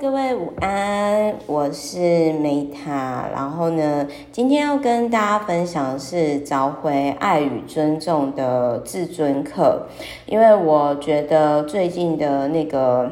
各位午安，我是梅塔。然后呢，今天要跟大家分享的是找回爱与尊重的自尊课，因为我觉得最近的那个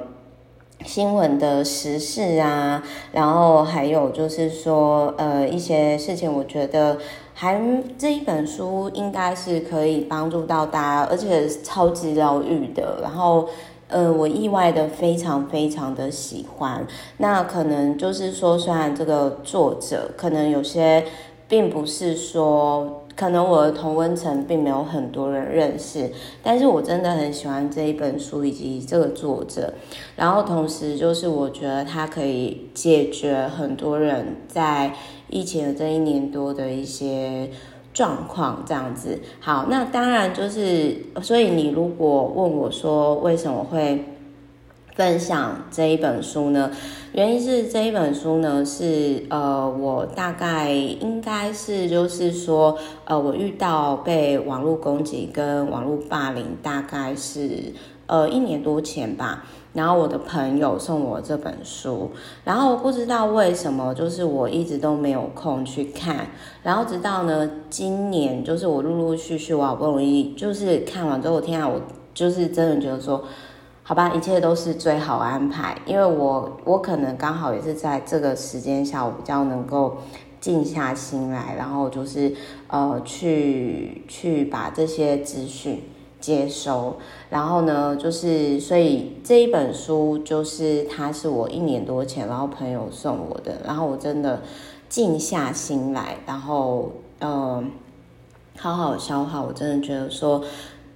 新闻的时事啊，然后还有就是说呃一些事情，我觉得还这一本书应该是可以帮助到大家，而且超级疗愈的。然后。呃，我意外的非常非常的喜欢。那可能就是说，虽然这个作者可能有些并不是说，可能我的同温层并没有很多人认识，但是我真的很喜欢这一本书以及这个作者。然后同时就是我觉得它可以解决很多人在疫情的这一年多的一些。状况这样子，好，那当然就是，所以你如果问我说为什么会分享这一本书呢？原因是这一本书呢是呃，我大概应该是就是说，呃，我遇到被网络攻击跟网络霸凌，大概是呃一年多前吧。然后我的朋友送我这本书，然后不知道为什么，就是我一直都没有空去看，然后直到呢今年，就是我陆陆续续，我好不容易就是看完之后，我天啊，我就是真的觉得说，好吧，一切都是最好安排，因为我我可能刚好也是在这个时间下，我比较能够静下心来，然后就是呃去去把这些资讯。接收，然后呢，就是所以这一本书就是它是我一年多前，然后朋友送我的，然后我真的静下心来，然后嗯，好好消化。我真的觉得说。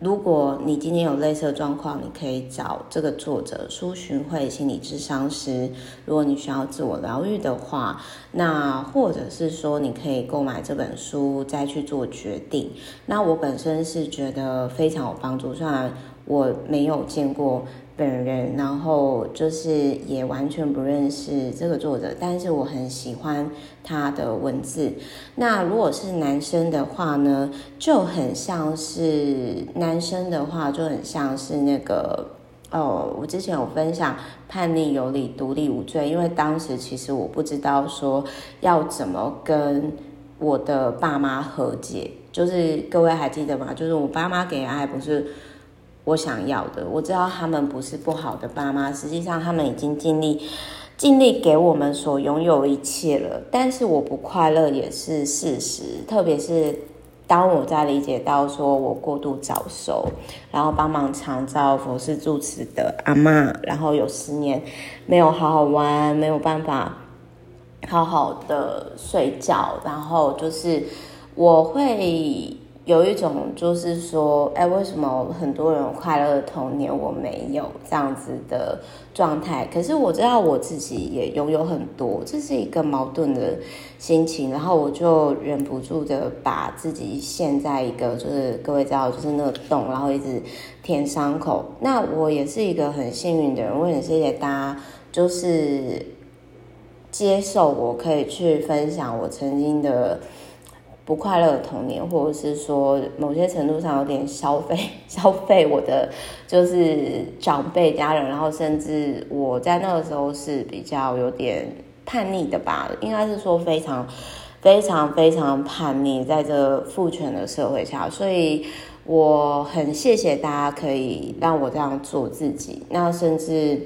如果你今天有类似的状况，你可以找这个作者苏寻慧心理咨商师。如果你需要自我疗愈的话，那或者是说你可以购买这本书再去做决定。那我本身是觉得非常有帮助，虽然我没有见过。本人，然后就是也完全不认识这个作者，但是我很喜欢他的文字。那如果是男生的话呢，就很像是男生的话就很像是那个哦，我之前有分享叛逆有理，独立无罪，因为当时其实我不知道说要怎么跟我的爸妈和解，就是各位还记得吗？就是我爸妈给爱不是。我想要的，我知道他们不是不好的爸妈，实际上他们已经尽力尽力给我们所拥有一切了。但是我不快乐也是事实，特别是当我在理解到说我过度早熟，然后帮忙长照佛事住持的阿嬷，然后有十年没有好好玩，没有办法好好的睡觉，然后就是我会。有一种就是说，哎，为什么很多人快乐的童年我没有这样子的状态？可是我知道我自己也拥有很多，这是一个矛盾的心情。然后我就忍不住的把自己陷在一个，就是各位知道，就是那个洞，然后一直舔伤口。那我也是一个很幸运的人，我也谢谢大家，就是接受我可以去分享我曾经的。不快乐的童年，或者是说某些程度上有点消费 消费我的就是长辈家人，然后甚至我在那个时候是比较有点叛逆的吧，应该是说非常非常非常叛逆，在这父权的社会下，所以我很谢谢大家可以让我这样做自己。那甚至，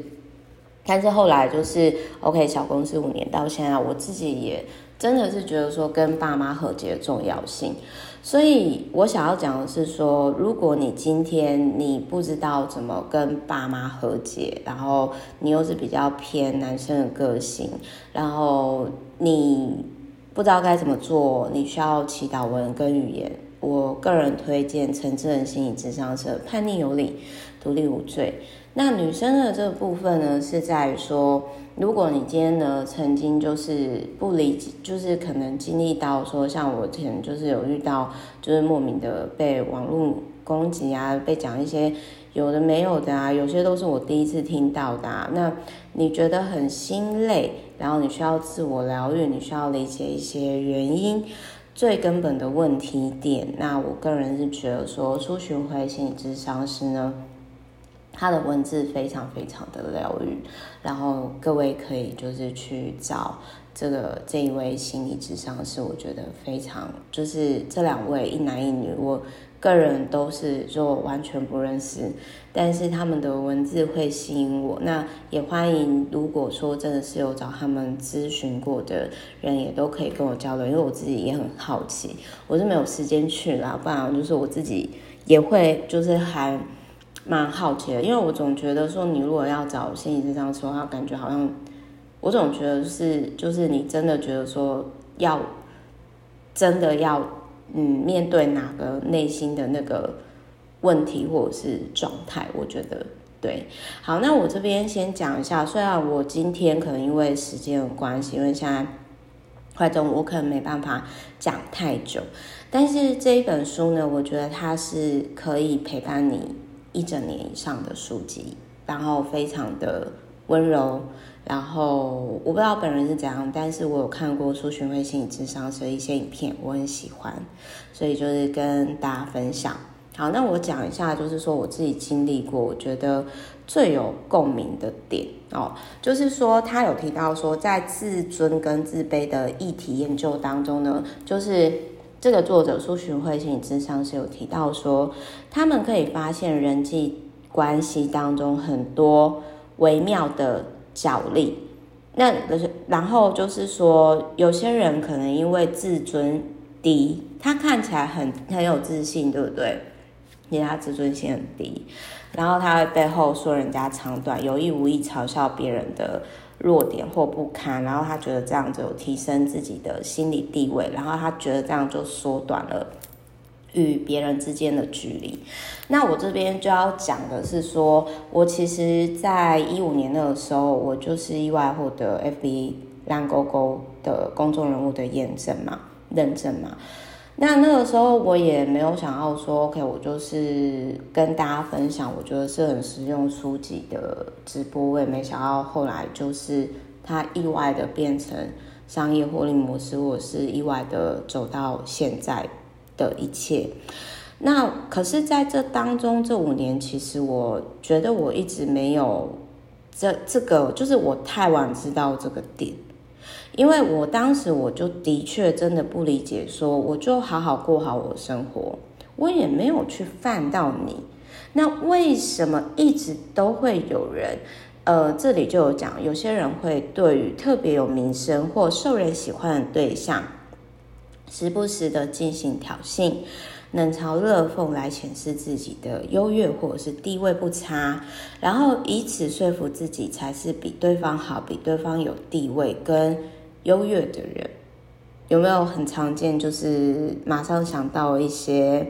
但是后来就是 OK 小公司五年到现在，我自己也。真的是觉得说跟爸妈和解的重要性，所以我想要讲的是说，如果你今天你不知道怎么跟爸妈和解，然后你又是比较偏男生的个性，然后你不知道该怎么做，你需要祈祷文跟语言。我个人推荐陈志仁心理咨商师，叛逆有理，独立无罪。那女生的这个部分呢，是在于说。如果你今天呢，曾经就是不理解，就是可能经历到说，像我之前就是有遇到，就是莫名的被网络攻击啊，被讲一些有的没有的啊，有些都是我第一次听到的啊。那你觉得很心累，然后你需要自我疗愈，你需要理解一些原因，最根本的问题点。那我个人是觉得说，苏洵慧心理咨商师呢。他的文字非常非常的疗愈，然后各位可以就是去找这个这一位心理智商是，我觉得非常就是这两位一男一女，我个人都是就完全不认识，但是他们的文字会吸引我。那也欢迎，如果说真的是有找他们咨询过的人，也都可以跟我交流，因为我自己也很好奇，我是没有时间去啦，不然就是我自己也会就是还。蛮好奇的，因为我总觉得说，你如果要找心理咨商师的话，感觉好像我总觉得是，就是你真的觉得说要真的要嗯面对哪个内心的那个问题或者是状态，我觉得对。好，那我这边先讲一下，虽然我今天可能因为时间的关系，因为现在快中午，我可能没办法讲太久，但是这一本书呢，我觉得它是可以陪伴你。一整年以上的书籍，然后非常的温柔，然后我不知道本人是怎样，但是我有看过苏绚慧心理智商的一些影片，我很喜欢，所以就是跟大家分享。好，那我讲一下，就是说我自己经历过，我觉得最有共鸣的点哦，就是说他有提到说，在自尊跟自卑的议题研究当中呢，就是。这个作者苏洵慧心理咨商是有提到说，他们可以发现人际关系当中很多微妙的角力。那然后就是说，有些人可能因为自尊低，他看起来很很有自信，对不对？因为他自尊心很低，然后他会背后说人家长短，有意无意嘲笑别人的。弱点或不堪，然后他觉得这样子有提升自己的心理地位，然后他觉得这样就缩短了与别人之间的距离。那我这边就要讲的是说，我其实在一五年那个时候，我就是意外获得 FB 蓝勾勾的公众人物的验证嘛，认证嘛。那那个时候我也没有想要说，OK，我就是跟大家分享，我觉得是很实用书籍的直播，我也没想到后来就是它意外的变成商业获利模式，或者是意外的走到现在的一切。那可是在这当中这五年，其实我觉得我一直没有这这个，就是我太晚知道这个点。因为我当时我就的确真的不理解，说我就好好过好我的生活，我也没有去犯到你，那为什么一直都会有人，呃，这里就有讲，有些人会对于特别有名声或受人喜欢的对象，时不时的进行挑衅，冷嘲热讽来显示自己的优越或者是地位不差，然后以此说服自己才是比对方好，比对方有地位跟。优越的人有没有很常见？就是马上想到一些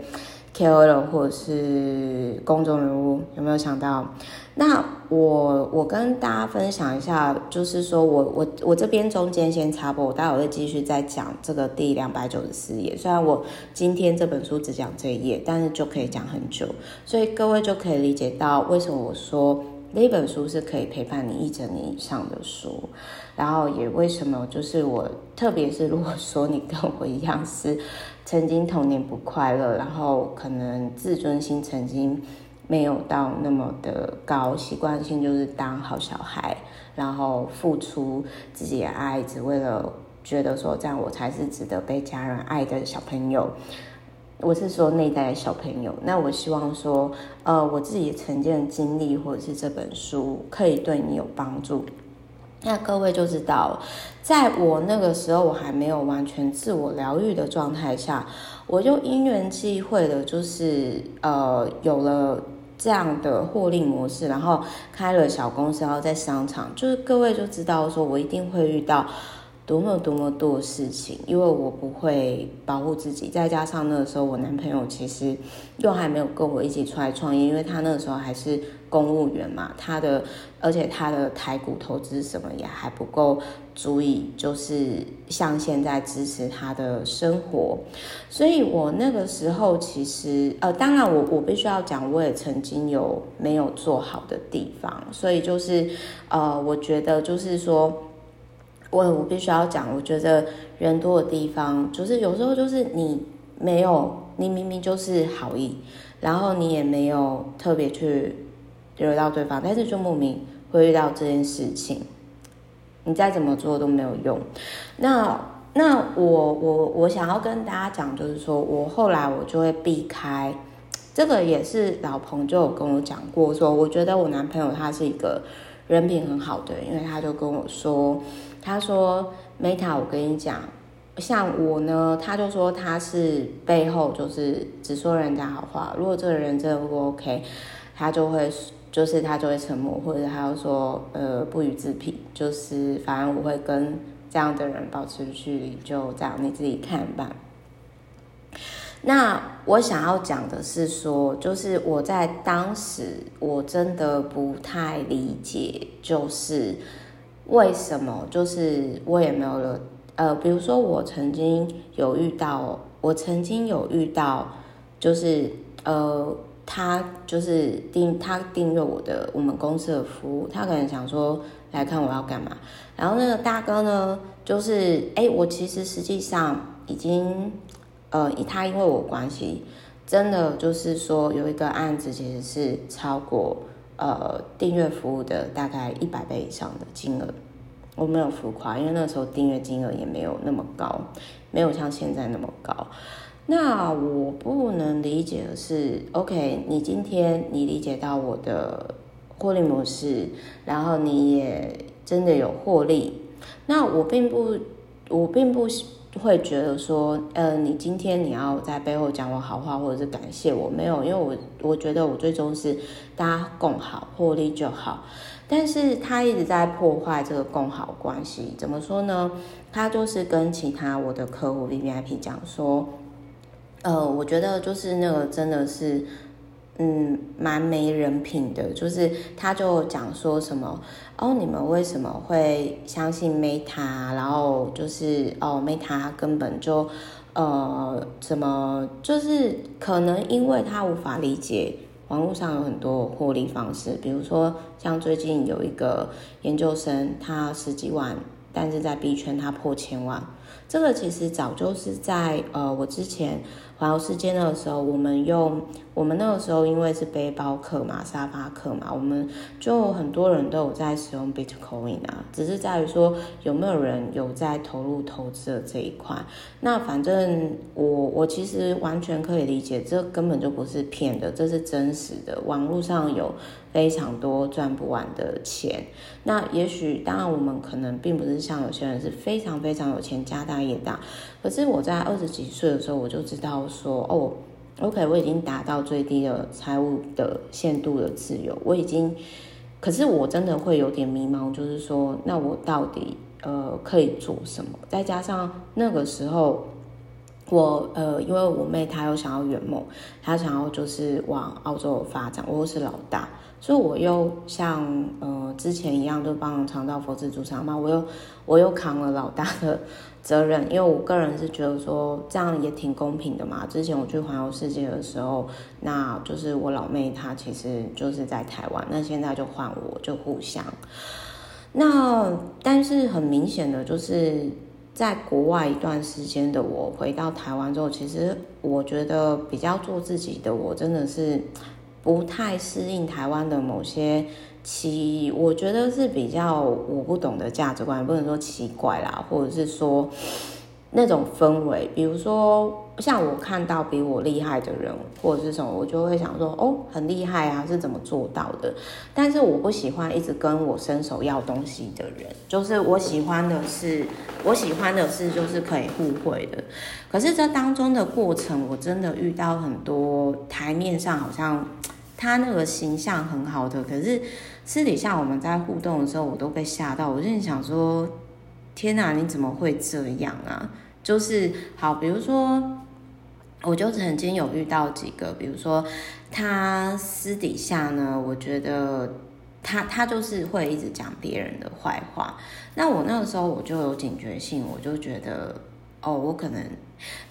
KOL 或者是公众人物，有没有想到？那我我跟大家分享一下，就是说我我我这边中间先插播，我待会会继续再讲这个第两百九十四页。虽然我今天这本书只讲这一页，但是就可以讲很久，所以各位就可以理解到为什么我说。那本书是可以陪伴你一整年以上的书，然后也为什么就是我，特别是如果说你跟我一样是曾经童年不快乐，然后可能自尊心曾经没有到那么的高，习惯性就是当好小孩，然后付出自己的爱，只为了觉得说这样我才是值得被家人爱的小朋友。我是说内在的小朋友，那我希望说，呃，我自己曾经的经历或者是这本书可以对你有帮助。那各位就知道，在我那个时候，我还没有完全自我疗愈的状态下，我就因缘际会的，就是呃，有了这样的获利模式，然后开了小公司，然后在商场，就是各位就知道说我一定会遇到。多么多么多的事情，因为我不会保护自己，再加上那个时候我男朋友其实又还没有跟我一起出来创业，因为他那个时候还是公务员嘛，他的而且他的台股投资什么也还不够足以，就是像现在支持他的生活，所以我那个时候其实呃，当然我我必须要讲，我也曾经有没有做好的地方，所以就是呃，我觉得就是说。我我必须要讲，我觉得人多的地方，就是有时候就是你没有，你明明就是好意，然后你也没有特别去惹到对方，但是就莫名会遇到这件事情，你再怎么做都没有用。那那我我我想要跟大家讲，就是说我后来我就会避开，这个也是老彭就有跟我讲过，说我觉得我男朋友他是一个人品很好的人，因为他就跟我说，他说 Meta，我跟你讲。像我呢，他就说他是背后就是只说人家好话。如果这个人真的不 OK，他就会就是他就会沉默，或者他就说呃不予置评，就是反正我会跟这样的人保持距离，就这样你自己看吧。那我想要讲的是说，就是我在当时我真的不太理解，就是为什么，就是我也没有了。呃，比如说我曾经有遇到，我曾经有遇到，就是呃，他就是订他订阅我的我们公司的服务，他可能想说来看我要干嘛，然后那个大哥呢，就是哎，我其实实际上已经呃，他因为我关系，真的就是说有一个案子其实是超过呃订阅服务的大概一百倍以上的金额。我没有浮夸，因为那时候订阅金额也没有那么高，没有像现在那么高。那我不能理解的是，OK，你今天你理解到我的获利模式，然后你也真的有获利，那我并不，我并不会觉得说，呃，你今天你要在背后讲我好话，或者是感谢我，没有，因为我我觉得我最终是大家共好，获利就好。但是他一直在破坏这个共好关系，怎么说呢？他就是跟其他我的客户 VVIP 讲说，呃，我觉得就是那个真的是，嗯，蛮没人品的。就是他就讲说什么，哦，你们为什么会相信 Meta？然后就是哦，Meta 根本就，呃，怎么就是可能因为他无法理解。网络上有很多获利方式，比如说像最近有一个研究生，他十几万，但是在 B 圈他破千万。这个其实早就是在呃，我之前环游世界那个时候，我们用我们那个时候因为是背包客嘛，沙发客嘛，我们就很多人都有在使用 Bitcoin 啊，只是在于说有没有人有在投入投资的这一块。那反正我我其实完全可以理解，这根本就不是骗的，这是真实的，网络上有。非常多赚不完的钱，那也许当然我们可能并不是像有些人是非常非常有钱，家大业大。可是我在二十几岁的时候，我就知道说，哦，OK，我已经达到最低的财务的限度的自由，我已经。可是我真的会有点迷茫，就是说，那我到底呃可以做什么？再加上那个时候。我呃，因为我妹她又想要圆梦，她想要就是往澳洲发展，我是老大，所以我又像呃之前一样，就帮长道佛寺主场嘛，我又我又扛了老大的责任，因为我个人是觉得说这样也挺公平的嘛。之前我去环游世界的时候，那就是我老妹她其实就是在台湾，那现在就换我就互相。那但是很明显的就是。在国外一段时间的我回到台湾之后，其实我觉得比较做自己的我真的是不太适应台湾的某些奇，我觉得是比较我不懂的价值观，不能说奇怪啦，或者是说。那种氛围，比如说像我看到比我厉害的人或者是什么，我就会想说，哦，很厉害啊，是怎么做到的？但是我不喜欢一直跟我伸手要东西的人，就是我喜欢的是，我喜欢的是就是可以互惠的。可是这当中的过程，我真的遇到很多台面上好像他那个形象很好的，可是私底下我们在互动的时候，我都被吓到。我就想说，天哪，你怎么会这样啊？就是好，比如说，我就曾经有遇到几个，比如说他私底下呢，我觉得他他就是会一直讲别人的坏话。那我那个时候我就有警觉性，我就觉得哦，我可能，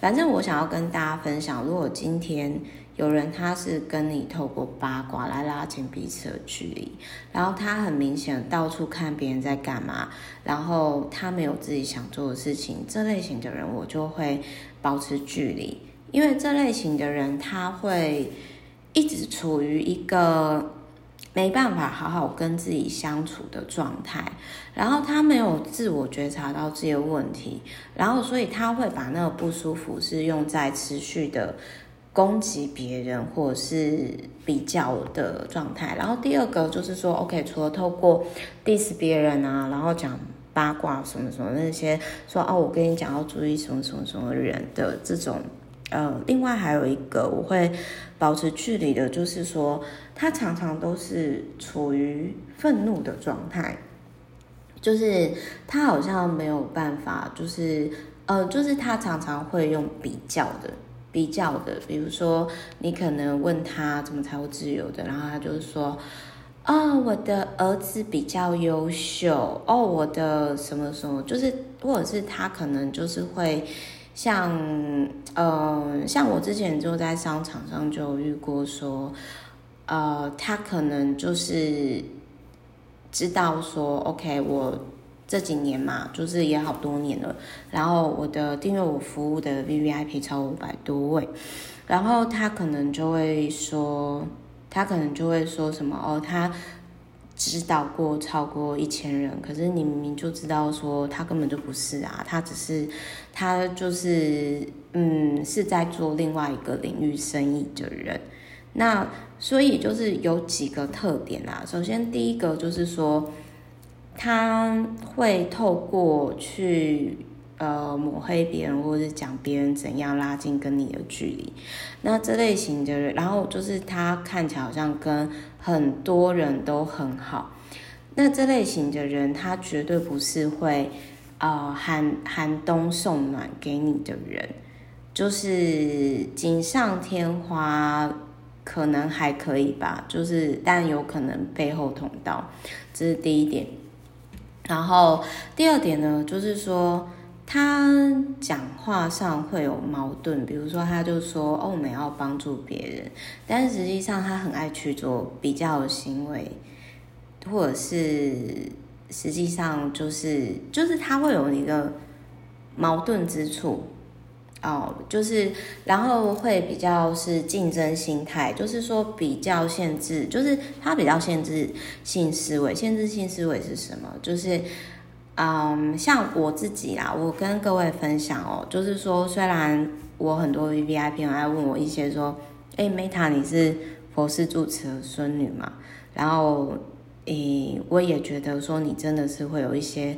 反正我想要跟大家分享，如果今天。有人他是跟你透过八卦来拉近彼此的距离，然后他很明显到处看别人在干嘛，然后他没有自己想做的事情，这类型的人我就会保持距离，因为这类型的人他会一直处于一个没办法好好跟自己相处的状态，然后他没有自我觉察到自己的问题，然后所以他会把那个不舒服是用在持续的攻击别人或者是比较的状态。然后第二个就是说，OK，除了透过 diss 别人啊，然后讲八卦什么什么那些，说哦，我跟你讲要注意什么什么什么人的这种。呃，另外还有一个我会保持距离的，就是说他常常都是处于愤怒的状态，就是他好像没有办法，就是呃，就是他常常会用比较的、比较的，比如说你可能问他怎么才会自由的，然后他就是说，哦，我的儿子比较优秀，哦，我的什么什么，就是或者是他可能就是会。像，呃，像我之前就在商场上就遇过说，呃，他可能就是知道说，OK，我这几年嘛，就是也好多年了，然后我的订阅我服务的 VVIP 超五百多位，然后他可能就会说，他可能就会说什么哦，他。指导过超过一千人，可是你明明就知道说他根本就不是啊，他只是他就是嗯是在做另外一个领域生意的人。那所以就是有几个特点啊。首先第一个就是说他会透过去呃抹黑别人或者是讲别人怎样拉近跟你的距离。那这类型的人，然后就是他看起来好像跟。很多人都很好，那这类型的人，他绝对不是会，呃，寒寒冬送暖给你的人，就是锦上添花，可能还可以吧，就是但有可能背后捅刀，这是第一点。然后第二点呢，就是说。他讲话上会有矛盾，比如说，他就说：“哦，我们要帮助别人。”但是实际上，他很爱去做比较的行为，或者是实际上就是就是他会有一个矛盾之处哦，就是然后会比较是竞争心态，就是说比较限制，就是他比较限制性思维。限制性思维是什么？就是。嗯，像我自己啊，我跟各位分享哦，就是说，虽然我很多 VVIP 友来问我一些说，哎，Meta 你是佛氏住持的孙女嘛？然后，诶，我也觉得说你真的是会有一些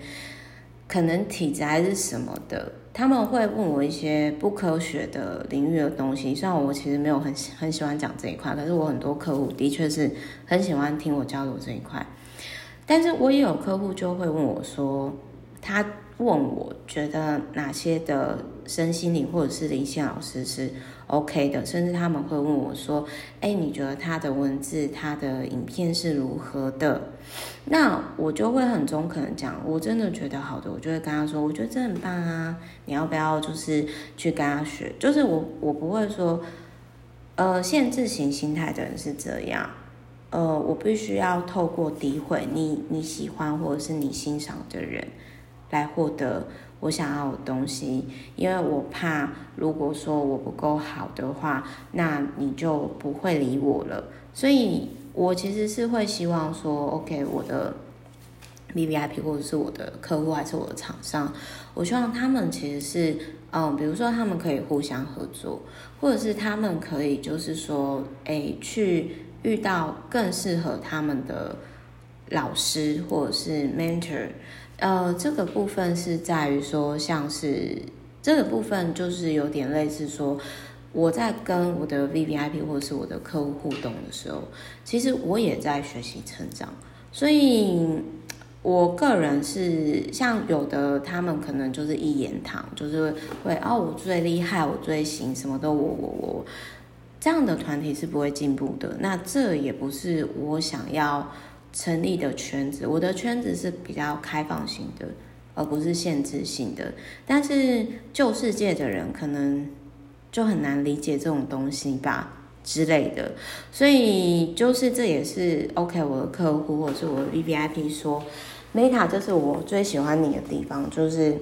可能体质还是什么的，他们会问我一些不科学的领域的东西。虽然我其实没有很很喜欢讲这一块，可是我很多客户的确是很喜欢听我交流这一块。但是我也有客户就会问我说，他问我觉得哪些的身心灵或者是灵性老师是 OK 的，甚至他们会问我说，哎，你觉得他的文字、他的影片是如何的？那我就会很中肯的讲，我真的觉得好的，我就会跟他说，我觉得这很棒啊，你要不要就是去跟他学？就是我我不会说，呃，限制型心态的人是这样。呃，我必须要透过诋毁你你喜欢或者是你欣赏的人，来获得我想要的东西，因为我怕如果说我不够好的话，那你就不会理我了。所以我其实是会希望说，OK，我的 VVIP 或者是我的客户还是我的厂商，我希望他们其实是，嗯，比如说他们可以互相合作，或者是他们可以就是说，哎，去。遇到更适合他们的老师或者是 mentor，呃，这个部分是在于说，像是这个部分就是有点类似说，我在跟我的 VVIP 或者是我的客户互动的时候，其实我也在学习成长。所以，我个人是像有的他们可能就是一言堂，就是会哦，我最厉害，我最行，什么都我我我。这样的团体是不会进步的。那这也不是我想要成立的圈子。我的圈子是比较开放型的，而不是限制性的。但是旧世界的人可能就很难理解这种东西吧之类的。所以就是这也是 OK。我的客户或者是我的 VVIP 说，Meta 就是我最喜欢你的地方，就是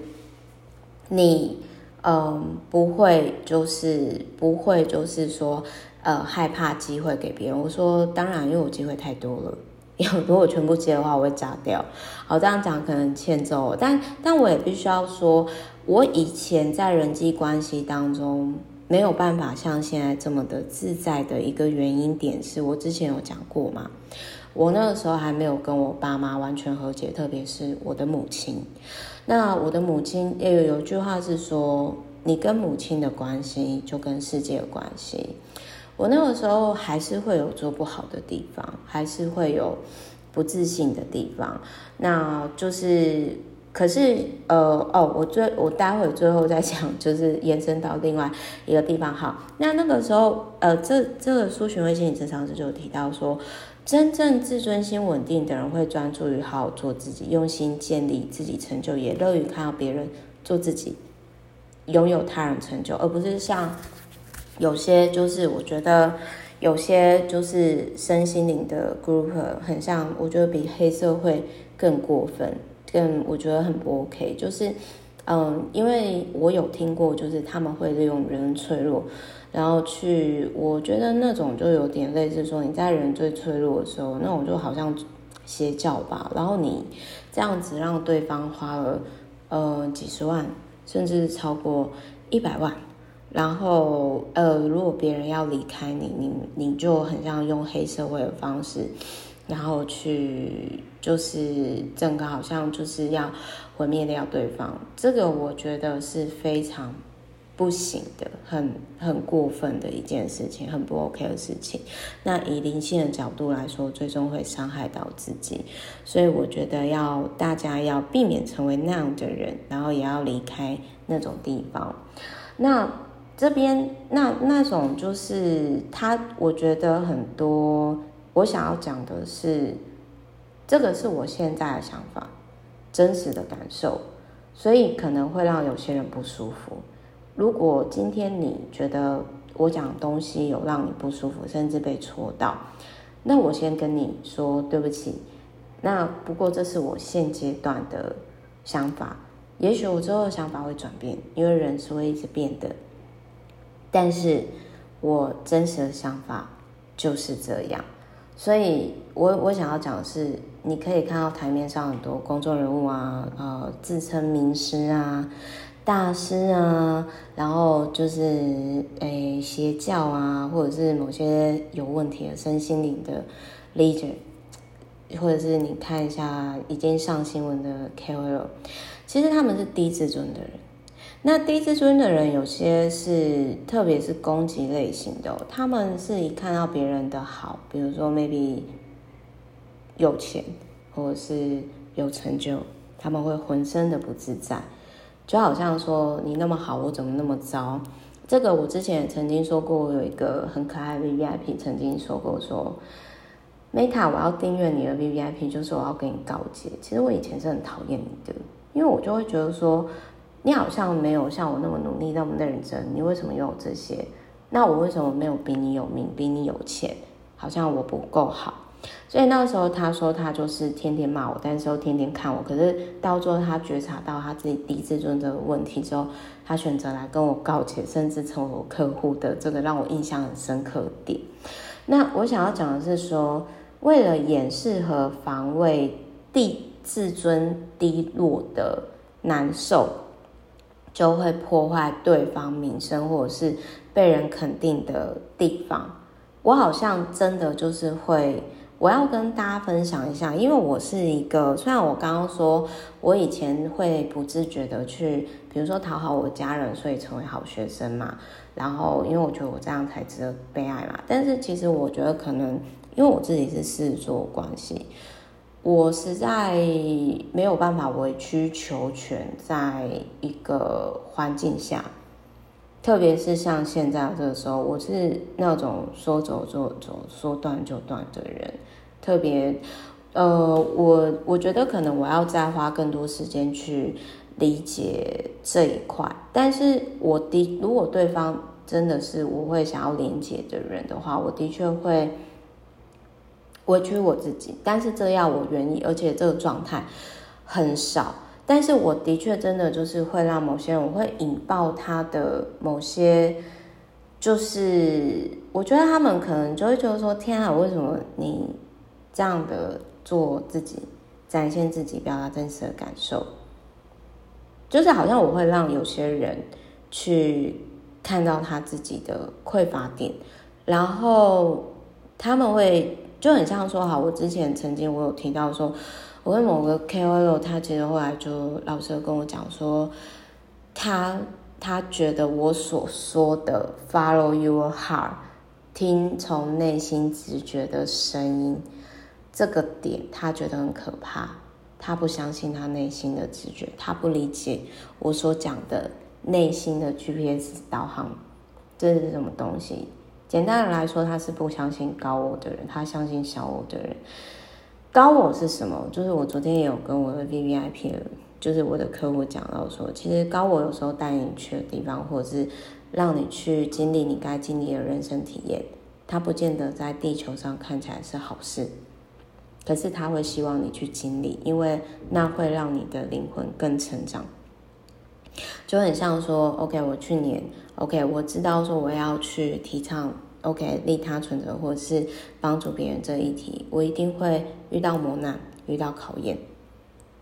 你。嗯，不会，就是不会，就是说，呃害怕机会给别人。我说当然，因为我机会太多了，因 为如果全部接的话，我会炸掉。好，这样讲可能欠揍，但但我也必须要说，我以前在人际关系当中没有办法像现在这么的自在的一个原因点，是我之前有讲过嘛。我那个时候还没有跟我爸妈完全和解，特别是我的母亲。那我的母亲也有有句话是说：“你跟母亲的关系就跟世界有关系。”我那个时候还是会有做不好的地方，还是会有不自信的地方。那就是，可是呃哦，我最我待会最后再讲，就是延伸到另外一个地方。好，那那个时候呃，这这个苏洵慧心理咨商师就提到说。真正自尊心稳定的人，会专注于好好做自己，用心建立自己成就，也乐于看到别人做自己，拥有他人成就，而不是像有些就是我觉得有些就是身心灵的 group 很像，我觉得比黑社会更过分，更我觉得很不 OK。就是嗯，因为我有听过，就是他们会利用人脆弱。然后去，我觉得那种就有点类似说，你在人最脆弱的时候，那种就好像邪教吧。然后你这样子让对方花了呃几十万，甚至超过一百万，然后呃，如果别人要离开你，你你就很像用黑社会的方式，然后去就是整个好像就是要毁灭掉对方。这个我觉得是非常。不行的，很很过分的一件事情，很不 OK 的事情。那以灵性的角度来说，最终会伤害到自己。所以我觉得要大家要避免成为那样的人，然后也要离开那种地方。那这边那那种就是他，我觉得很多我想要讲的是，这个是我现在的想法，真实的感受，所以可能会让有些人不舒服。如果今天你觉得我讲东西有让你不舒服，甚至被戳到，那我先跟你说对不起。那不过这是我现阶段的想法，也许我之后的想法会转变，因为人是会一直变的。但是我真实的想法就是这样，所以我我想要讲的是，你可以看到台面上很多公众人物啊，呃，自称名师啊。大师啊，然后就是诶邪教啊，或者是某些有问题的身心灵的 leader，或者是你看一下已经上新闻的 KOL，其实他们是低自尊的人。那低自尊的人有些是，特别是攻击类型的，他们是一看到别人的好，比如说 maybe 有钱或者是有成就，他们会浑身的不自在。就好像说你那么好，我怎么那么糟？这个我之前也曾经说过，我有一个很可爱的 VIP 曾经说过说，Meta 我要订阅你的 VIP，就是我要跟你告解。其实我以前是很讨厌你的，因为我就会觉得说，你好像没有像我那么努力，那么认真，你为什么拥有这些？那我为什么没有比你有名，比你有钱？好像我不够好。所以那个时候，他说他就是天天骂我，但是又天天看我。可是到最后，他觉察到他自己低自尊这个问题之后，他选择来跟我告解，甚至成为我客户的这个让我印象很深刻点。那我想要讲的是说，为了掩饰和防卫低自尊低落的难受，就会破坏对方名声或者是被人肯定的地方。我好像真的就是会。我要跟大家分享一下，因为我是一个，虽然我刚刚说我以前会不自觉的去，比如说讨好我家人，所以成为好学生嘛，然后因为我觉得我这样才值得被爱嘛，但是其实我觉得可能因为我自己是狮子座关系，我实在没有办法委曲求全，在一个环境下，特别是像现在这个时候，我是那种说走就走，说断就断的人。特别，呃，我我觉得可能我要再花更多时间去理解这一块，但是我的如果对方真的是我会想要连接的人的话，我的确会委屈我自己，但是这要我愿意，而且这个状态很少，但是我的确真的就是会让某些人，我会引爆他的某些。就是我觉得他们可能就会觉得说：天啊，为什么你这样的做自己，展现自己，表达真实的感受？就是好像我会让有些人去看到他自己的匮乏点，然后他们会就很像说：好，我之前曾经我有提到说，我跟某个 KOL，他其实后来就老实跟我讲说，他。他觉得我所说的 “follow your heart”，听从内心直觉的声音，这个点他觉得很可怕。他不相信他内心的直觉，他不理解我所讲的内心的 GPS 导航，这是什么东西？简单的来说，他是不相信高我的人，他相信小我的人。高我是什么？就是我昨天也有跟我的 VVIP。就是我的客户讲到说，其实高我有时候带你去的地方，或者是让你去经历你该经历的人生体验，它不见得在地球上看起来是好事，可是他会希望你去经历，因为那会让你的灵魂更成长。就很像说，OK，我去年，OK，我知道说我要去提倡，OK，利他存折或者是帮助别人这一题，我一定会遇到磨难，遇到考验。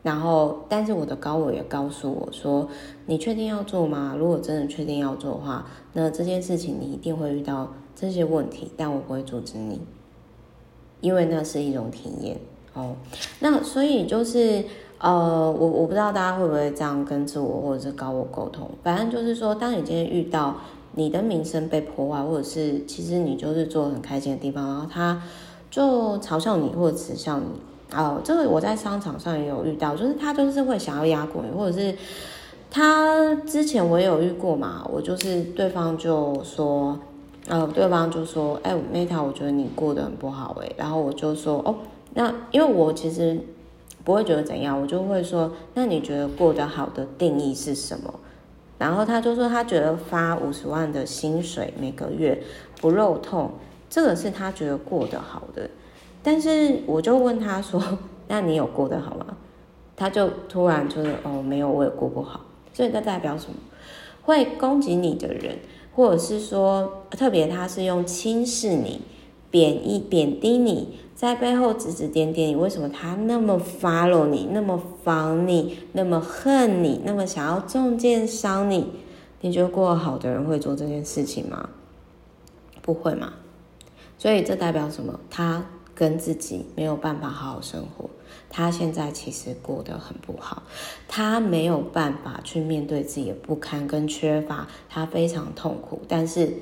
然后，但是我的高我也告诉我说：“你确定要做吗？如果真的确定要做的话，那这件事情你一定会遇到这些问题，但我不会阻止你，因为那是一种体验哦。那所以就是呃，我我不知道大家会不会这样跟自我或者是高我沟通。反正就是说，当你今天遇到你的名声被破坏，或者是其实你就是做很开心的地方，然后他就嘲笑你或者耻笑你。”哦，这个我在商场上也有遇到，就是他就是会想要压过你，或者是他之前我也有遇过嘛，我就是对方就说，呃，对方就说，哎，Meta，我觉得你过得很不好哎，然后我就说，哦，那因为我其实不会觉得怎样，我就会说，那你觉得过得好的定义是什么？然后他就说，他觉得发五十万的薪水每个月不肉痛，这个是他觉得过得好的。但是我就问他说：“ 那你有过得好吗？”他就突然就是哦，没有，我也过不好。所以这代表什么？会攻击你的人，或者是说特别他是用轻视你、贬义、贬低你，在背后指指点点你。为什么他那么 follow 你，那么防你，那么恨你，那么想要中箭伤你？你觉得过得好的人会做这件事情吗？不会嘛？所以这代表什么？他。跟自己没有办法好好生活，他现在其实过得很不好，他没有办法去面对自己的不堪跟缺乏，他非常痛苦。但是，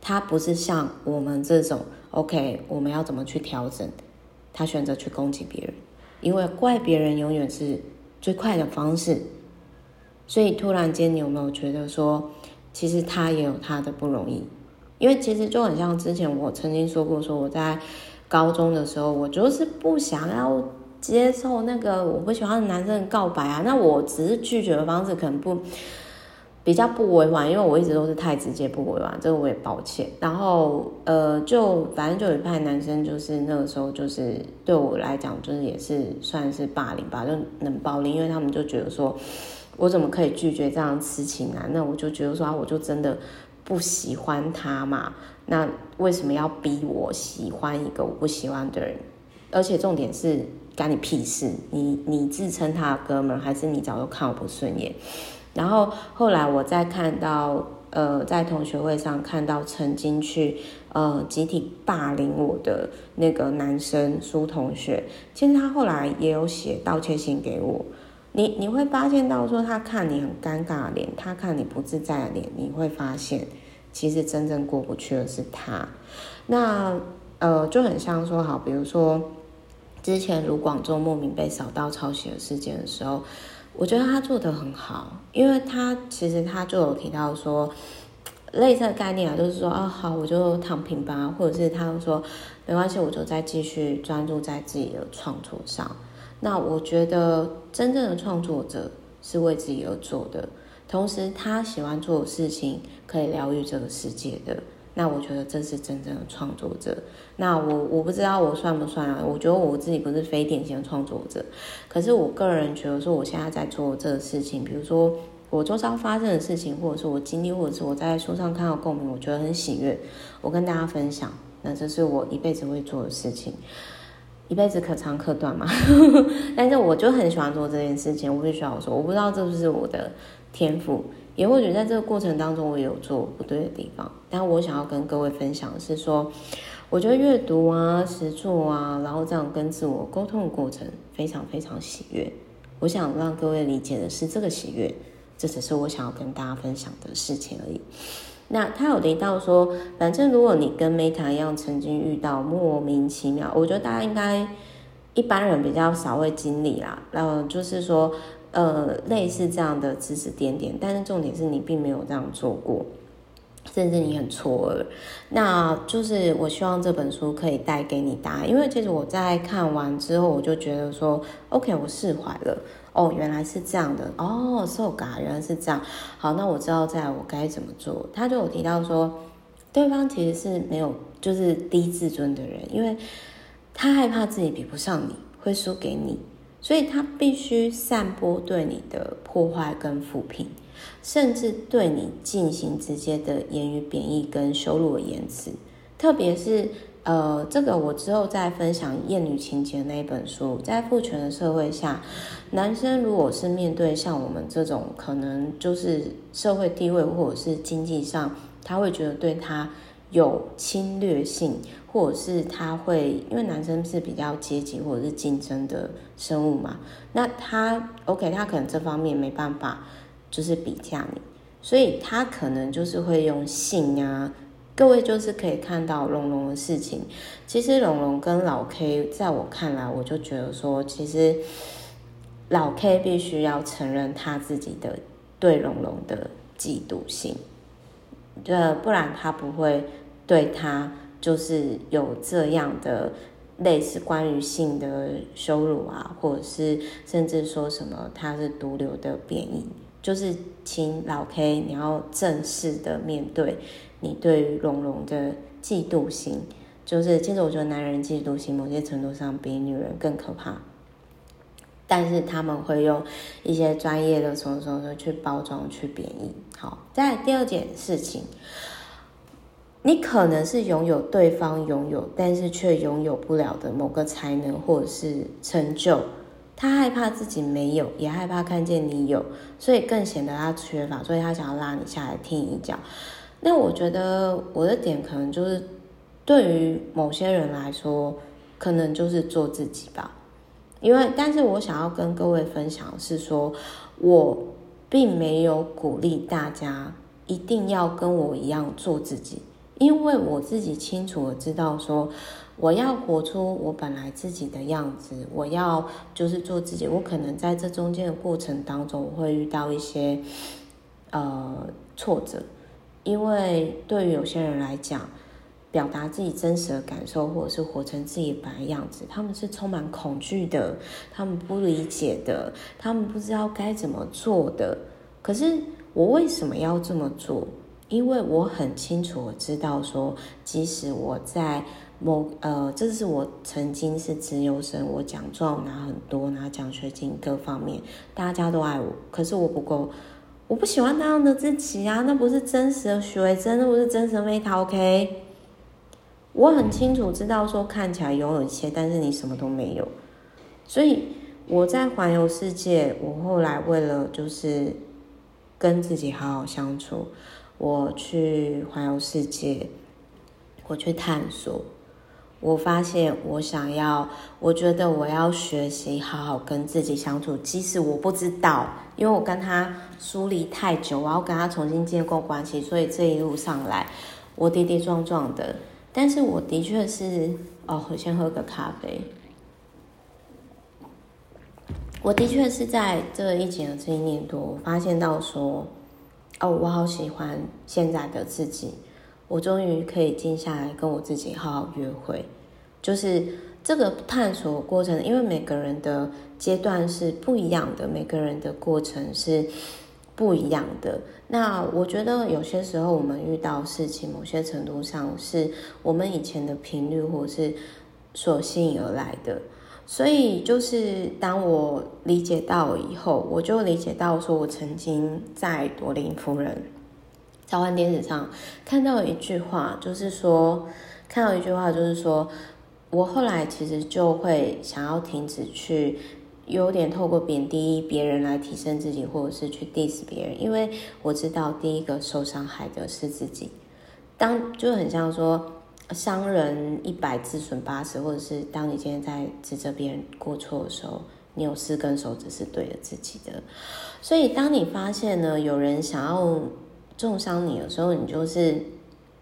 他不是像我们这种 OK，我们要怎么去调整？他选择去攻击别人，因为怪别人永远是最快的方式。所以，突然间，你有没有觉得说，其实他也有他的不容易？因为其实就很像之前我曾经说过，说我在。高中的时候，我就是不想要接受那个我不喜欢的男生的告白啊。那我只是拒绝的方式可能不比较不委婉，因为我一直都是太直接不委婉，这个我也抱歉。然后呃，就反正就有一派男生，就是那个时候就是对我来讲，就是也是算是霸凌吧，就冷暴力，因为他们就觉得说我怎么可以拒绝这样痴情男？那我就觉得说，我就真的不喜欢他嘛。那为什么要逼我喜欢一个我不喜欢的人？而且重点是干你屁事！你你自称他的哥们，还是你早就看我不顺眼？然后后来我再看到，呃，在同学会上看到曾经去呃集体霸凌我的那个男生苏同学，其实他后来也有写道歉信给我。你你会发现到说他看你很尴尬的脸，他看你不自在的脸，你会发现。其实真正过不去的是他，那呃就很像说好，比如说之前卢广仲莫名被扫到抄袭的事件的时候，我觉得他做得很好，因为他其实他就有提到说类似的概念啊，就是说啊好，我就躺平吧，或者是他说没关系，我就再继续专注在自己的创作上。那我觉得真正的创作者是为自己而做的。同时，他喜欢做的事情可以疗愈这个世界的，那我觉得这是真正的创作者。那我我不知道我算不算啊？我觉得我自己不是非典型的创作者，可是我个人觉得说，我现在在做这个事情，比如说我周遭发生的事情，或者是我经历，或者是我在书上看到共鸣，我觉得很喜悦，我跟大家分享，那这是我一辈子会做的事情，一辈子可长可短嘛。但是我就很喜欢做这件事情，我必须要说，我不知道这是不是我的天赋，也或许在这个过程当中我有做不对的地方，但我想要跟各位分享的是说，我觉得阅读啊、实作啊，然后这样跟自我沟通的过程，非常非常喜悦。我想让各位理解的是这个喜悦。这只是我想要跟大家分享的事情而已。那他有提到说，反正如果你跟 Meta 一样曾经遇到莫名其妙，我觉得大家应该一般人比较少会经历啦。呃，就是说，呃，类似这样的指指点点，但是重点是你并没有这样做过，甚至你很错愕。那就是我希望这本书可以带给你答案，因为其实我在看完之后，我就觉得说，OK，我释怀了。哦，原来是这样的哦，so g 原来是这样。好，那我知道在我该怎么做。他就有提到说，对方其实是没有就是低自尊的人，因为他害怕自己比不上你，会输给你，所以他必须散播对你的破坏跟负评，甚至对你进行直接的言语贬义跟羞辱的言辞，特别是。呃，这个我之后再分享《厌女情结》那一本书，在父权的社会下，男生如果是面对像我们这种可能就是社会地位或者是经济上，他会觉得对他有侵略性，或者是他会因为男生是比较阶级或者是竞争的生物嘛，那他 OK，他可能这方面没办法就是比价你，所以他可能就是会用性啊。各位就是可以看到龙龙的事情，其实龙龙跟老 K，在我看来，我就觉得说，其实老 K 必须要承认他自己的对龙龙的嫉妒心，这不然他不会对他就是有这样的类似关于性的羞辱啊，或者是甚至说什么他是毒瘤的贬义，就是请老 K 你要正式的面对。你对于龙龙的嫉妒心，就是其实我觉得男人嫉妒心某些程度上比女人更可怕，但是他们会用一些专业的什么什么去包装去贬义。好，再来第二件事情，你可能是拥有对方拥有，但是却拥有不了的某个才能或者是成就，他害怕自己没有，也害怕看见你有，所以更显得他缺乏，所以他想要拉你下来踢你一脚。那我觉得我的点可能就是，对于某些人来说，可能就是做自己吧。因为，但是我想要跟各位分享是说，我并没有鼓励大家一定要跟我一样做自己，因为我自己清楚的知道说，我要活出我本来自己的样子，我要就是做自己。我可能在这中间的过程当中，我会遇到一些呃挫折。因为对于有些人来讲，表达自己真实的感受，或者是活成自己本来样子，他们是充满恐惧的，他们不理解的，他们不知道该怎么做的。可是我为什么要这么做？因为我很清楚，我知道说，即使我在某呃，这是我曾经是资优生，我奖状拿很多，拿奖学金各方面，大家都爱我，可是我不够。我不喜欢那样的自己啊，那不是真实的许维真，那不是真实的 Meta。OK，我很清楚知道说看起来拥有一切，但是你什么都没有。所以我在环游世界，我后来为了就是跟自己好好相处，我去环游世界，我去探索。我发现，我想要，我觉得我要学习好好跟自己相处，即使我不知道，因为我跟他疏离太久，我要跟他重新建构关系，所以这一路上来，我跌跌撞撞的。但是我的确是，哦，我先喝个咖啡。我的确是在这一年这一年多，我发现到说，哦，我好喜欢现在的自己，我终于可以静下来跟我自己好好约会。就是这个探索过程，因为每个人的阶段是不一样的，每个人的过程是不一样的。那我觉得有些时候我们遇到事情，某些程度上是我们以前的频率或是所吸引而来的。所以就是当我理解到以后，我就理解到说，我曾经在朵林夫人召唤天使上看到一句话，就是说，看到一句话，就是说我后来其实就会想要停止去。有点透过贬低别人来提升自己，或者是去 diss 别人，因为我知道第一个受伤害的是自己。当就很像说伤人一百自损八十，或者是当你今天在指责别人过错的时候，你有四根手指是对着自己的。所以当你发现呢，有人想要重伤你的时候，你就是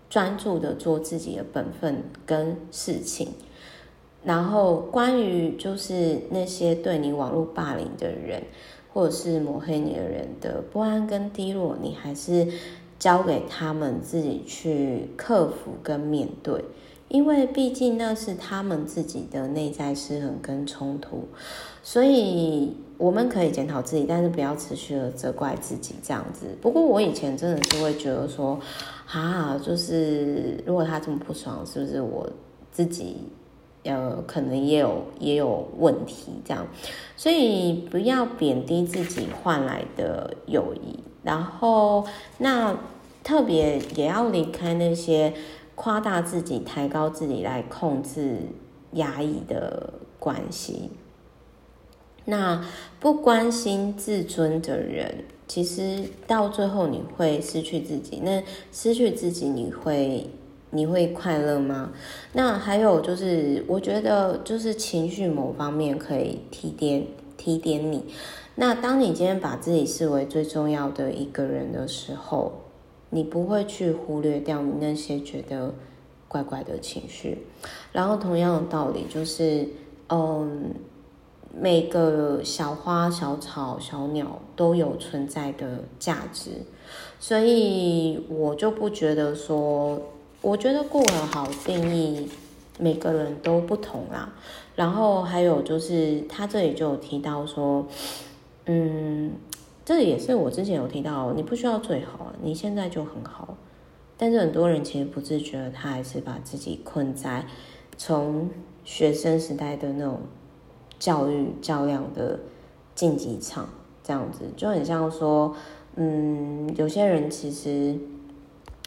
专注的做自己的本分跟事情。然后，关于就是那些对你网络霸凌的人，或者是抹黑你的人的不安跟低落，你还是交给他们自己去克服跟面对，因为毕竟那是他们自己的内在失衡跟冲突，所以我们可以检讨自己，但是不要持续的责怪自己这样子。不过我以前真的是会觉得说，啊，就是如果他这么不爽，是不是我自己？呃，可能也有也有问题，这样，所以不要贬低自己换来的友谊，然后那特别也要离开那些夸大自己、抬高自己来控制、压抑的关系。那不关心自尊的人，其实到最后你会失去自己。那失去自己，你会。你会快乐吗？那还有就是，我觉得就是情绪某方面可以提点提点你。那当你今天把自己视为最重要的一个人的时候，你不会去忽略掉你那些觉得怪怪的情绪。然后同样的道理就是，嗯，每个小花、小草、小鸟都有存在的价值，所以我就不觉得说。我觉得过得好定义，每个人都不同啦。然后还有就是，他这里就有提到说，嗯，这也是我之前有提到，你不需要最好，你现在就很好。但是很多人其实不自觉，他还是把自己困在从学生时代的那种教育较量的竞技场，这样子就很像说，嗯，有些人其实。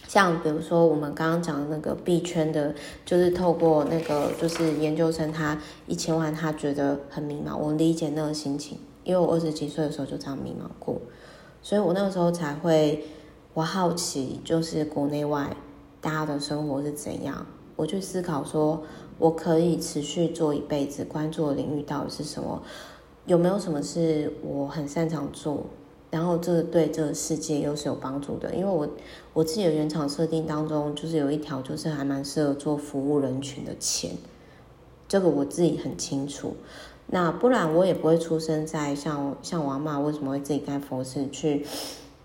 像比如说我们刚刚讲的那个币圈的，就是透过那个就是研究生，他一千万，他觉得很迷茫。我理解那个心情，因为我二十几岁的时候就这样迷茫过，所以我那个时候才会，我好奇就是国内外大家的生活是怎样，我去思考说，我可以持续做一辈子，关注的领域到底是什么，有没有什么是我很擅长做。然后这对这个世界又是有帮助的，因为我我自己的原厂设定当中，就是有一条就是还蛮适合做服务人群的钱，这个我自己很清楚。那不然我也不会出生在像像我阿嬷为什么会自己开佛寺去，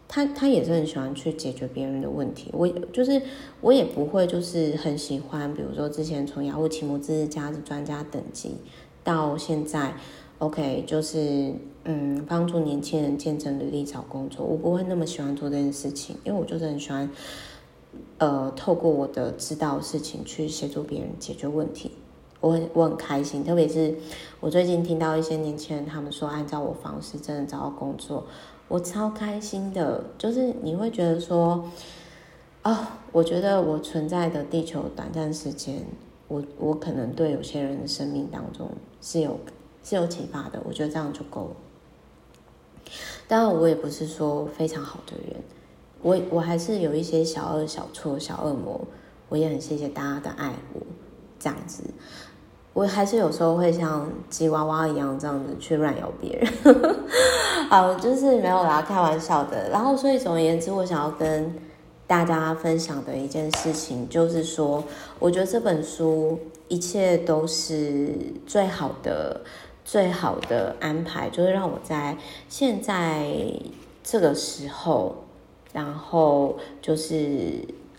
他他也是很喜欢去解决别人的问题。我就是我也不会就是很喜欢，比如说之前从雅虎奇摩知识家的专家等级到现在。OK，就是嗯，帮助年轻人见证履历找工作。我不会那么喜欢做这件事情，因为我就是很喜欢，呃，透过我的知道事情去协助别人解决问题。我很我很开心，特别是我最近听到一些年轻人他们说按照我方式真的找到工作，我超开心的。就是你会觉得说，哦，我觉得我存在的地球短暂时间，我我可能对有些人的生命当中是有。是有启发的，我觉得这样就够了。当然，我也不是说非常好的人，我我还是有一些小恶、小错、小恶魔。我也很谢谢大家的爱我，这样子，我还是有时候会像吉娃娃一样这样子去乱咬别人。好，就是没有啦，开玩笑的。然后，所以总而言之，我想要跟大家分享的一件事情，就是说，我觉得这本书一切都是最好的。最好的安排就是让我在现在这个时候，然后就是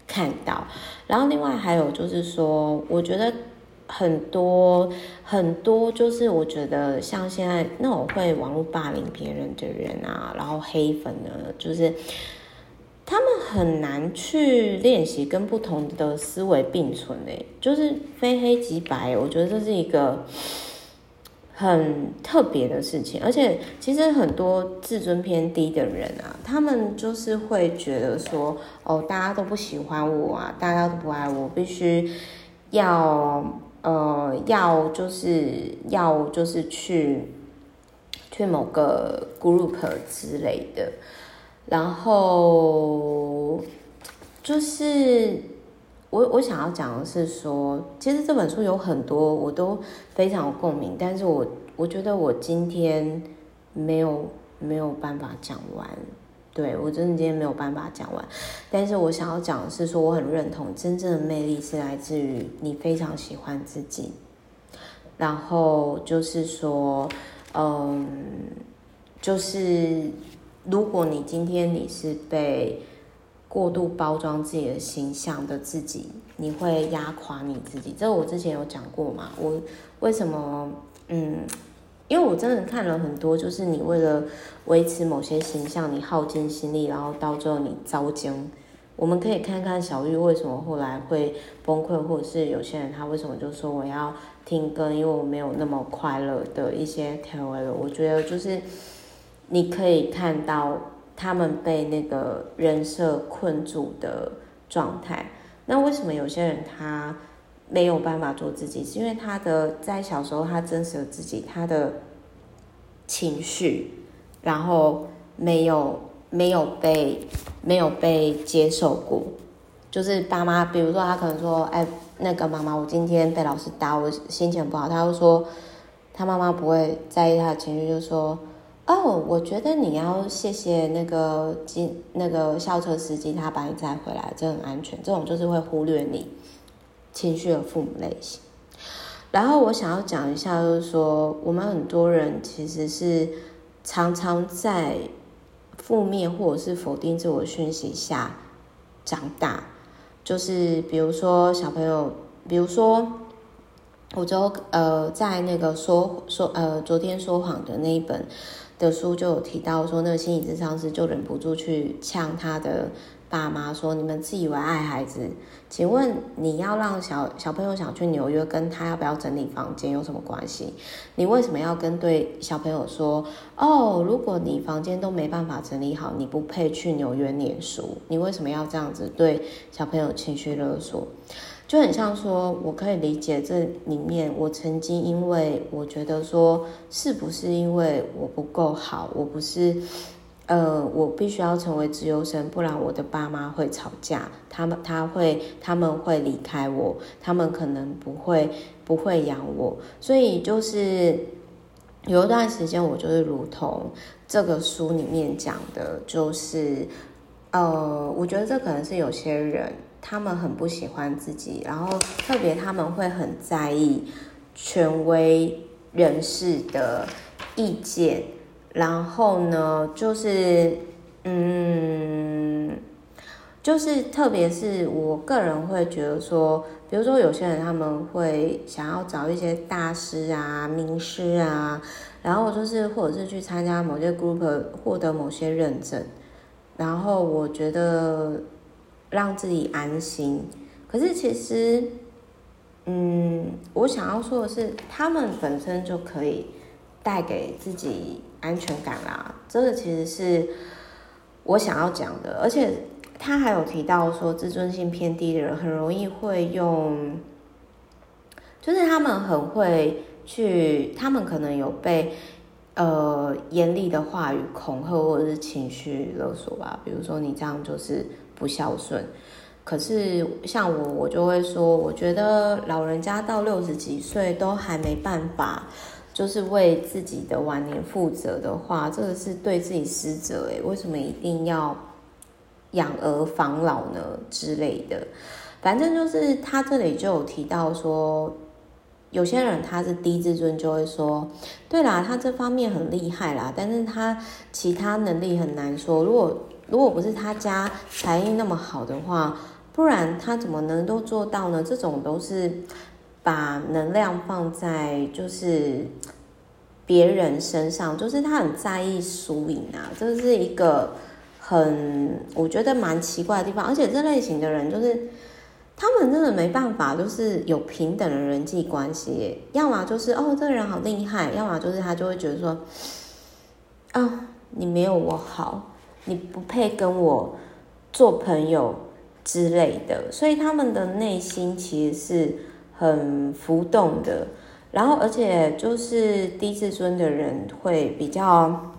看到，然后另外还有就是说，我觉得很多很多就是我觉得像现在那种会网络霸凌别人的人啊，然后黑粉呢，就是他们很难去练习跟不同的思维并存诶，就是非黑即白，我觉得这是一个。很特别的事情，而且其实很多自尊偏低的人啊，他们就是会觉得说，哦，大家都不喜欢我啊，大家都不爱我，必须要呃要就是要就是去去某个 group 之类的，然后就是。我我想要讲的是说，其实这本书有很多我都非常有共鸣，但是我我觉得我今天没有没有办法讲完，对，我真的今天没有办法讲完。但是我想要讲的是说，我很认同真正的魅力是来自于你非常喜欢自己，然后就是说，嗯，就是如果你今天你是被。过度包装自己的形象的自己，你会压垮你自己。这我之前有讲过嘛？我为什么？嗯，因为我真的看了很多，就是你为了维持某些形象，你耗尽心力，然后到最后你遭奸。我们可以看看小玉为什么后来会崩溃，或者是有些人他为什么就说我要停更，因为我没有那么快乐的一些 KOL。我觉得就是你可以看到。他们被那个人设困住的状态，那为什么有些人他没有办法做自己？是因为他的在小时候他真实的自己，他的情绪，然后没有没有被没有被接受过。就是爸妈，比如说他可能说：“哎，那个妈妈，我今天被老师打，我心情不好。”他会说，他妈妈不会在意他的情绪，就说。哦我觉得你要谢谢那个机那个校车司机，他把你载回来，这很安全。这种就是会忽略你情绪的父母类型。然后我想要讲一下，就是说我们很多人其实是常常在负面或者是否定自我讯息下长大。就是比如说小朋友，比如说我就呃在那个说说呃昨天说谎的那一本。的书就有提到说，那个心理咨商师就忍不住去呛他的爸妈说：“你们自以为爱孩子，请问你要让小小朋友想去纽约，跟他要不要整理房间有什么关系？你为什么要跟对小朋友说哦？如果你房间都没办法整理好，你不配去纽约念书？你为什么要这样子对小朋友情绪勒索？”就很像说，我可以理解这里面，我曾经因为我觉得说，是不是因为我不够好，我不是，呃，我必须要成为资优生，不然我的爸妈会吵架，他们他会他们会离开我，他们可能不会不会养我，所以就是有一段时间，我就是如同这个书里面讲的，就是，呃，我觉得这可能是有些人。他们很不喜欢自己，然后特别他们会很在意权威人士的意见，然后呢，就是嗯，就是特别是我个人会觉得说，比如说有些人他们会想要找一些大师啊、名师啊，然后就是或者是去参加某些 group 获得某些认证，然后我觉得。让自己安心，可是其实，嗯，我想要说的是，他们本身就可以带给自己安全感啦。这个其实是我想要讲的，而且他还有提到说，自尊心偏低的人很容易会用，就是他们很会去，他们可能有被呃严厉的话语恐吓或者是情绪勒索吧，比如说你这样就是。不孝顺，可是像我，我就会说，我觉得老人家到六十几岁都还没办法，就是为自己的晚年负责的话，这个是对自己失责诶。为什么一定要养儿防老呢之类的？反正就是他这里就有提到说，有些人他是低自尊，就会说，对啦，他这方面很厉害啦，但是他其他能力很难说。如果如果不是他家才艺那么好的话，不然他怎么能都做到呢？这种都是把能量放在就是别人身上，就是他很在意输赢啊，这是一个很我觉得蛮奇怪的地方。而且这类型的人就是他们真的没办法，就是有平等的人际关系，要么就是哦，这个人好厉害，要么就是他就会觉得说，啊、哦，你没有我好，你不配跟我做朋友之类的，所以他们的内心其实是很浮动的。然后，而且就是低自尊的人会比较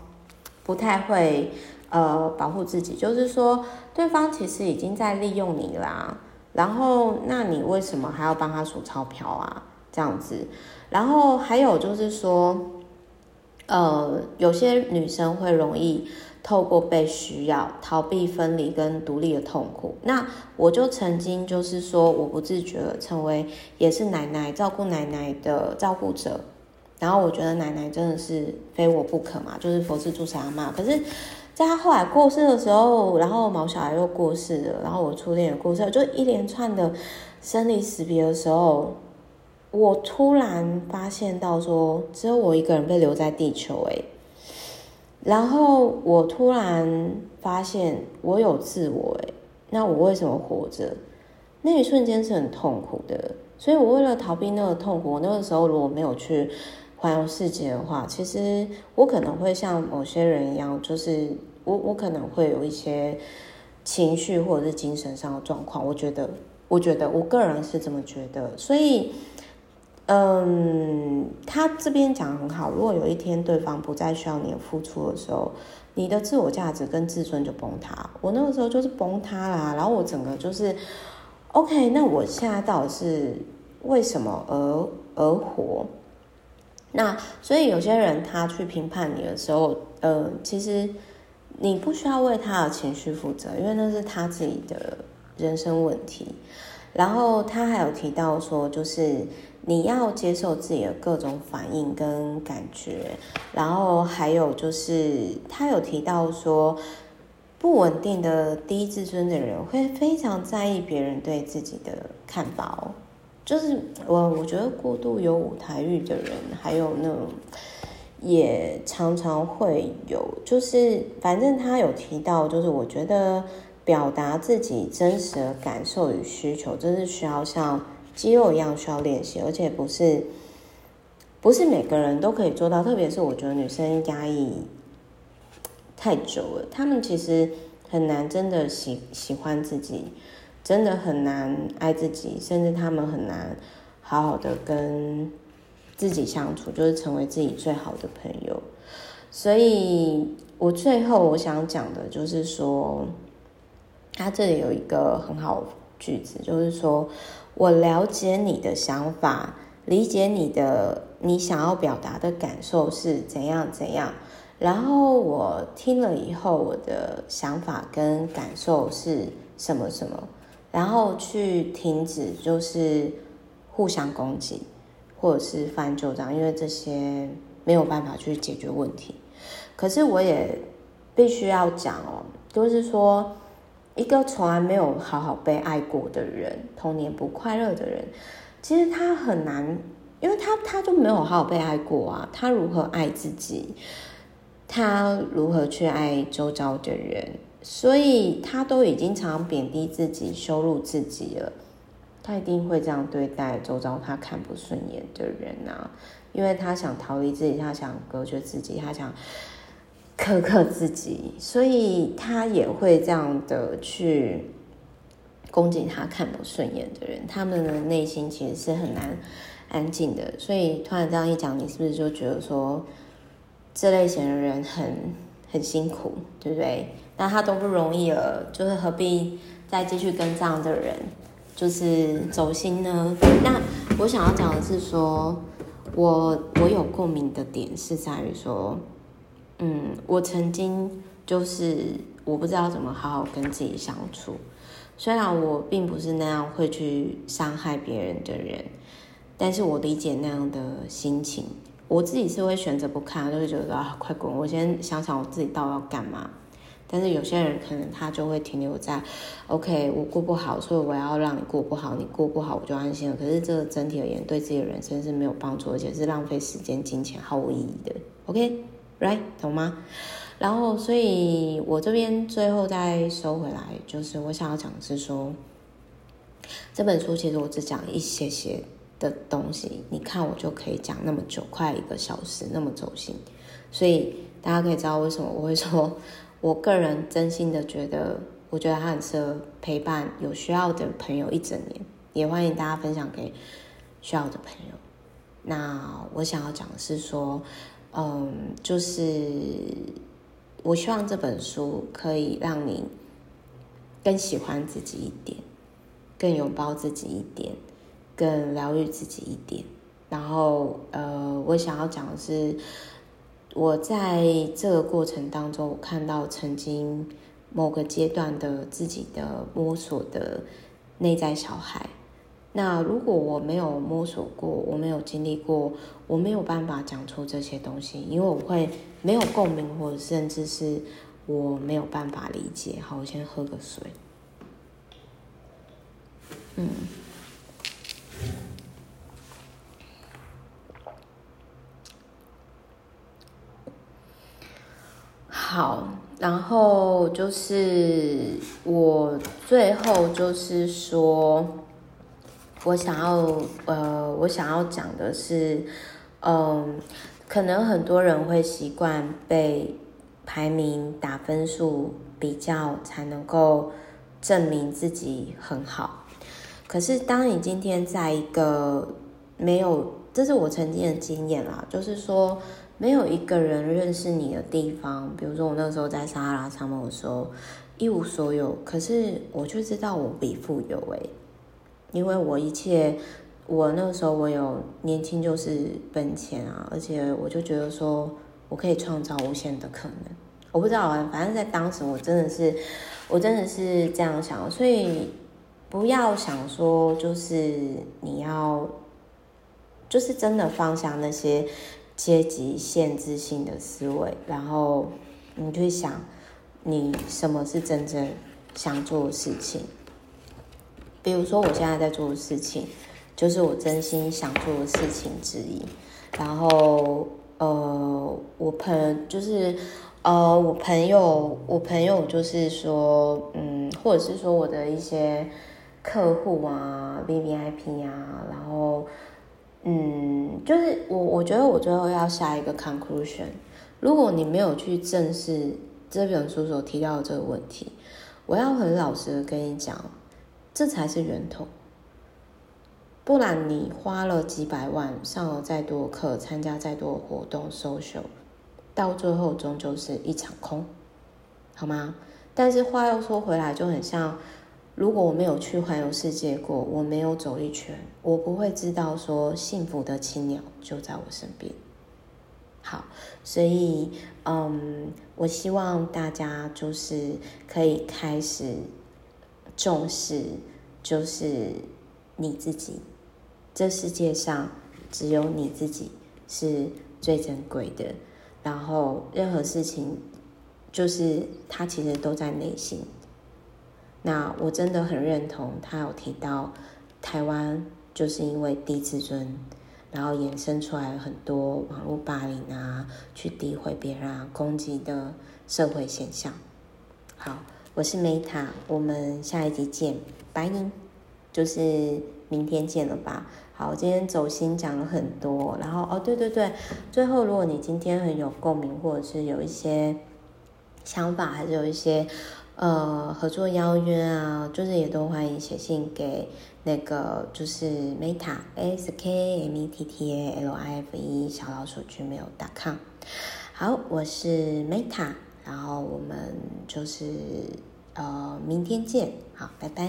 不太会呃保护自己，就是说对方其实已经在利用你啦。然后，那你为什么还要帮他数钞票啊？这样子。然后还有就是说，呃，有些女生会容易透过被需要逃避分离跟独立的痛苦。那我就曾经就是说，我不自觉的成为也是奶奶照顾奶奶的照顾者。然后我觉得奶奶真的是非我不可嘛，就是佛慈助产阿嬷。可是。在她后来过世的时候，然后毛小孩又过世了，然后我初恋也过世了，就一连串的生离死别的时候，我突然发现到说，只有我一个人被留在地球诶，然后我突然发现我有自我诶，那我为什么活着？那一瞬间是很痛苦的，所以我为了逃避那个痛苦，我那个时候如果没有去。环游世界的话，其实我可能会像某些人一样，就是我我可能会有一些情绪或者是精神上的状况。我觉得，我觉得我个人是这么觉得。所以，嗯，他这边讲很好。如果有一天对方不再需要你的付出的时候，你的自我价值跟自尊就崩塌。我那个时候就是崩塌啦，然后我整个就是，OK，那我现在到底是为什么而而活？那所以有些人他去评判你的时候，呃，其实你不需要为他的情绪负责，因为那是他自己的人生问题。然后他还有提到说，就是你要接受自己的各种反应跟感觉。然后还有就是他有提到说，不稳定的低自尊的人会非常在意别人对自己的看法哦。就是我，我觉得过度有舞台欲的人，还有那种也常常会有，就是反正他有提到，就是我觉得表达自己真实的感受与需求，这是需要像肌肉一样需要练习，而且不是不是每个人都可以做到，特别是我觉得女生压抑太久了，她们其实很难真的喜喜欢自己。真的很难爱自己，甚至他们很难好好的跟自己相处，就是成为自己最好的朋友。所以我最后我想讲的就是说，他这里有一个很好句子，就是说我了解你的想法，理解你的你想要表达的感受是怎样怎样，然后我听了以后，我的想法跟感受是什么什么。然后去停止，就是互相攻击，或者是翻旧账，因为这些没有办法去解决问题。可是我也必须要讲哦，就是说，一个从来没有好好被爱过的人，童年不快乐的人，其实他很难，因为他他就没有好好被爱过啊。他如何爱自己？他如何去爱周遭的人？所以他都已经常贬低自己、羞辱自己了，他一定会这样对待周遭他看不顺眼的人啊，因为他想逃离自己，他想隔绝自己，他想苛刻自己，所以他也会这样的去攻击他看不顺眼的人。他们的内心其实是很难安静的，所以突然这样一讲，你是不是就觉得说这类型的人很很辛苦，对不对？那他都不容易了，就是何必再继续跟这样的人就是走心呢？那我想要讲的是说，我我有共鸣的点是在于说，嗯，我曾经就是我不知道怎么好好跟自己相处，虽然我并不是那样会去伤害别人的人，但是我理解那样的心情，我自己是会选择不看，就会觉得啊，快滚！我先想想我自己到底要干嘛。但是有些人可能他就会停留在，OK，我过不好，所以我要让你过不好，你过不好我就安心了。可是这个整体而言对自己的人生是没有帮助，而且是浪费时间、金钱、毫无意义的。OK 懂吗？然后，所以我这边最后再收回来，就是我想要讲的是说，这本书其实我只讲一些些的东西，你看我就可以讲那么久，快一个小时，那么走心。所以大家可以知道为什么我会说，我个人真心的觉得，我觉得它很适合陪伴有需要的朋友一整年，也欢迎大家分享给需要的朋友。那我想要讲的是说，嗯，就是我希望这本书可以让你更喜欢自己一点，更拥抱自己一点，更疗愈自己一点。然后，呃，我想要讲的是。我在这个过程当中，我看到曾经某个阶段的自己的摸索的内在小孩。那如果我没有摸索过，我没有经历过，我没有办法讲出这些东西，因为我会没有共鸣，或者甚至是我没有办法理解。好，我先喝个水。嗯。好，然后就是我最后就是说，我想要呃，我想要讲的是，嗯，可能很多人会习惯被排名打分数比较，才能够证明自己很好。可是当你今天在一个没有，这是我曾经的经验啦，就是说。没有一个人认识你的地方，比如说我那时候在撒哈拉沙漠的时候，一无所有，可是我就知道我比富有诶，因为我一切，我那个时候我有年轻就是本钱啊，而且我就觉得说我可以创造无限的可能，我不知道啊，反正在当时我真的是，我真的是这样想，所以不要想说就是你要，就是真的放下那些。阶级限制性的思维，然后你去想，你什么是真正想做的事情。比如说，我现在在做的事情，就是我真心想做的事情之一。然后，呃，我朋就是，呃，我朋友，我朋友就是说，嗯，或者是说我的一些客户啊，VVIP 啊，然后。嗯，就是我，我觉得我最后要下一个 conclusion。如果你没有去正视这本书所提到的这个问题，我要很老实的跟你讲，这才是源头。不然你花了几百万，上了再多课，参加再多活动，social，到最后终究是一场空，好吗？但是话又说回来，就很像。如果我没有去环游世界过，我没有走一圈，我不会知道说幸福的青鸟就在我身边。好，所以嗯，我希望大家就是可以开始重视，就是你自己。这世界上只有你自己是最珍贵的，然后任何事情就是它其实都在内心。那我真的很认同，他有提到台湾就是因为低自尊，然后衍生出来很多网络霸凌啊，去诋毁别人，攻击的社会现象。好，我是 Meta，我们下一集见，拜你，就是明天见了吧。好，今天走心讲了很多，然后哦，对对对，最后如果你今天很有共鸣，或者是有一些想法，还是有一些。呃，合作邀约啊，就是也都欢迎写信给那个就是 Meta S K M E T T A L I F E 小老鼠 gmail.com。好，我是 Meta，然后我们就是呃明天见，好，拜拜。